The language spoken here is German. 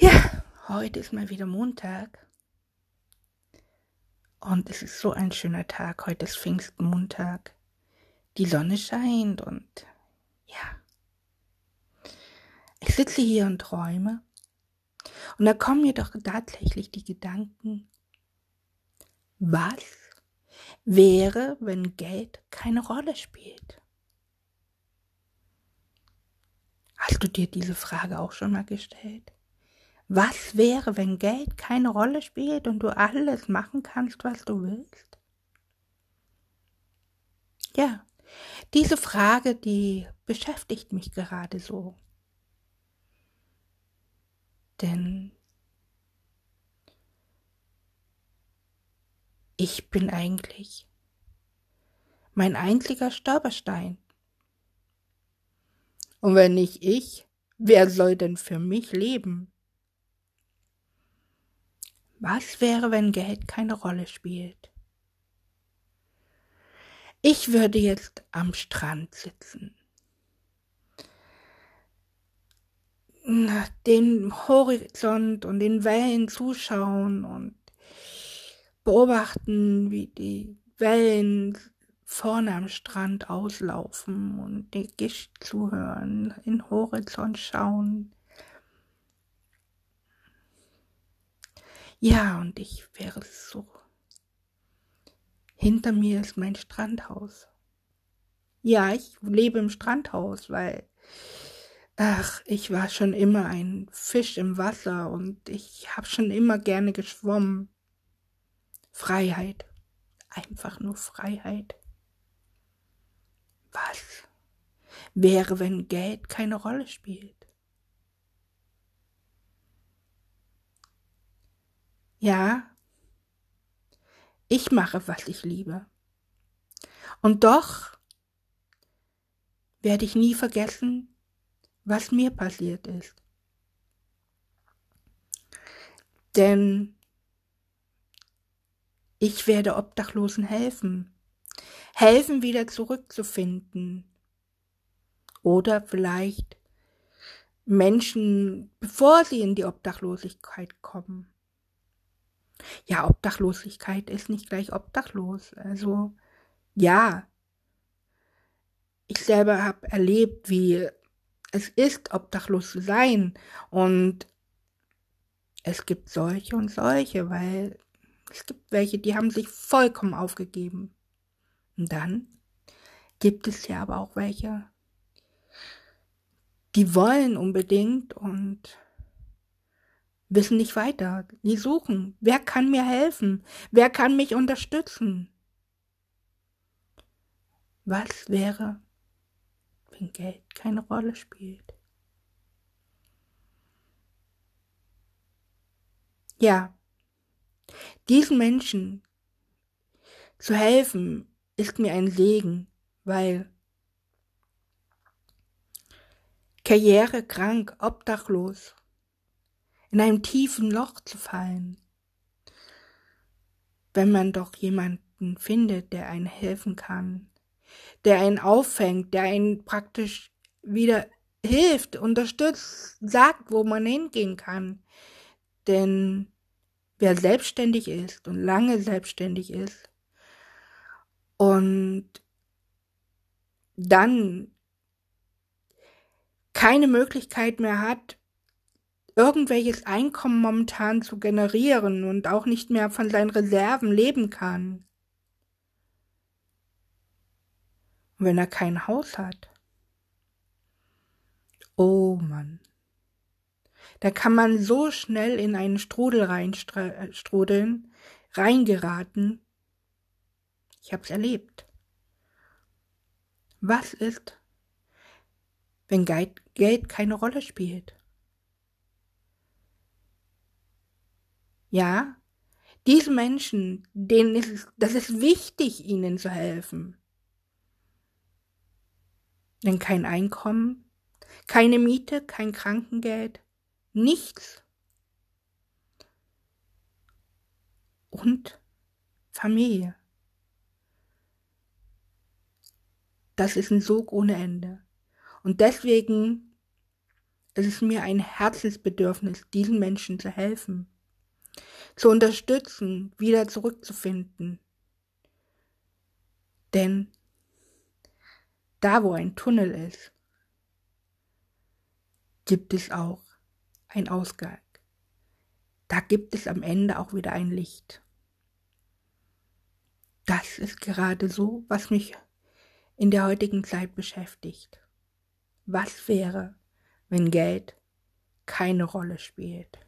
Ja, heute ist mal wieder Montag. Und es ist so ein schöner Tag. Heute ist Pfingstmontag. Die Sonne scheint und ja. Ich sitze hier und träume. Und da kommen mir doch tatsächlich die Gedanken, was wäre, wenn Geld keine Rolle spielt? Hast du dir diese Frage auch schon mal gestellt? Was wäre, wenn Geld keine Rolle spielt und du alles machen kannst, was du willst? Ja, diese Frage, die beschäftigt mich gerade so. Denn ich bin eigentlich mein einziger Stolperstein. Und wenn nicht ich, wer soll denn für mich leben? Was wäre, wenn Geld keine Rolle spielt? Ich würde jetzt am Strand sitzen, den Horizont und den Wellen zuschauen und beobachten, wie die Wellen vorne am Strand auslaufen und die Gischt zuhören, in den Horizont schauen, Ja, und ich wäre so. Hinter mir ist mein Strandhaus. Ja, ich lebe im Strandhaus, weil, ach, ich war schon immer ein Fisch im Wasser und ich habe schon immer gerne geschwommen. Freiheit. Einfach nur Freiheit. Was wäre, wenn Geld keine Rolle spielt? Ja, ich mache, was ich liebe. Und doch werde ich nie vergessen, was mir passiert ist. Denn ich werde Obdachlosen helfen, helfen wieder zurückzufinden. Oder vielleicht Menschen, bevor sie in die Obdachlosigkeit kommen. Ja, Obdachlosigkeit ist nicht gleich obdachlos. Also ja, ich selber habe erlebt, wie es ist, obdachlos zu sein. Und es gibt solche und solche, weil es gibt welche, die haben sich vollkommen aufgegeben. Und dann gibt es ja aber auch welche, die wollen unbedingt und wissen nicht weiter. Die suchen. Wer kann mir helfen? Wer kann mich unterstützen? Was wäre, wenn Geld keine Rolle spielt? Ja, diesen Menschen zu helfen ist mir ein Segen, weil Karriere krank, obdachlos, in einem tiefen Loch zu fallen. Wenn man doch jemanden findet, der einen helfen kann, der einen auffängt, der einen praktisch wieder hilft, unterstützt, sagt, wo man hingehen kann. Denn wer selbstständig ist und lange selbstständig ist und dann keine Möglichkeit mehr hat, irgendwelches Einkommen momentan zu generieren und auch nicht mehr von seinen Reserven leben kann. Und wenn er kein Haus hat. Oh Mann. Da kann man so schnell in einen Strudel reinstrudeln, reingeraten. Ich hab's erlebt. Was ist, wenn Geld keine Rolle spielt? Ja, diese Menschen, denen ist es, das ist wichtig, ihnen zu helfen. Denn kein Einkommen, keine Miete, kein Krankengeld, nichts. Und Familie. Das ist ein Sog ohne Ende. Und deswegen es ist mir ein Herzensbedürfnis, diesen Menschen zu helfen, zu unterstützen, wieder zurückzufinden. Denn da, wo ein Tunnel ist, gibt es auch einen Ausgang. Da gibt es am Ende auch wieder ein Licht. Das ist gerade so, was mich in der heutigen Zeit beschäftigt. Was wäre, wenn Geld keine Rolle spielt?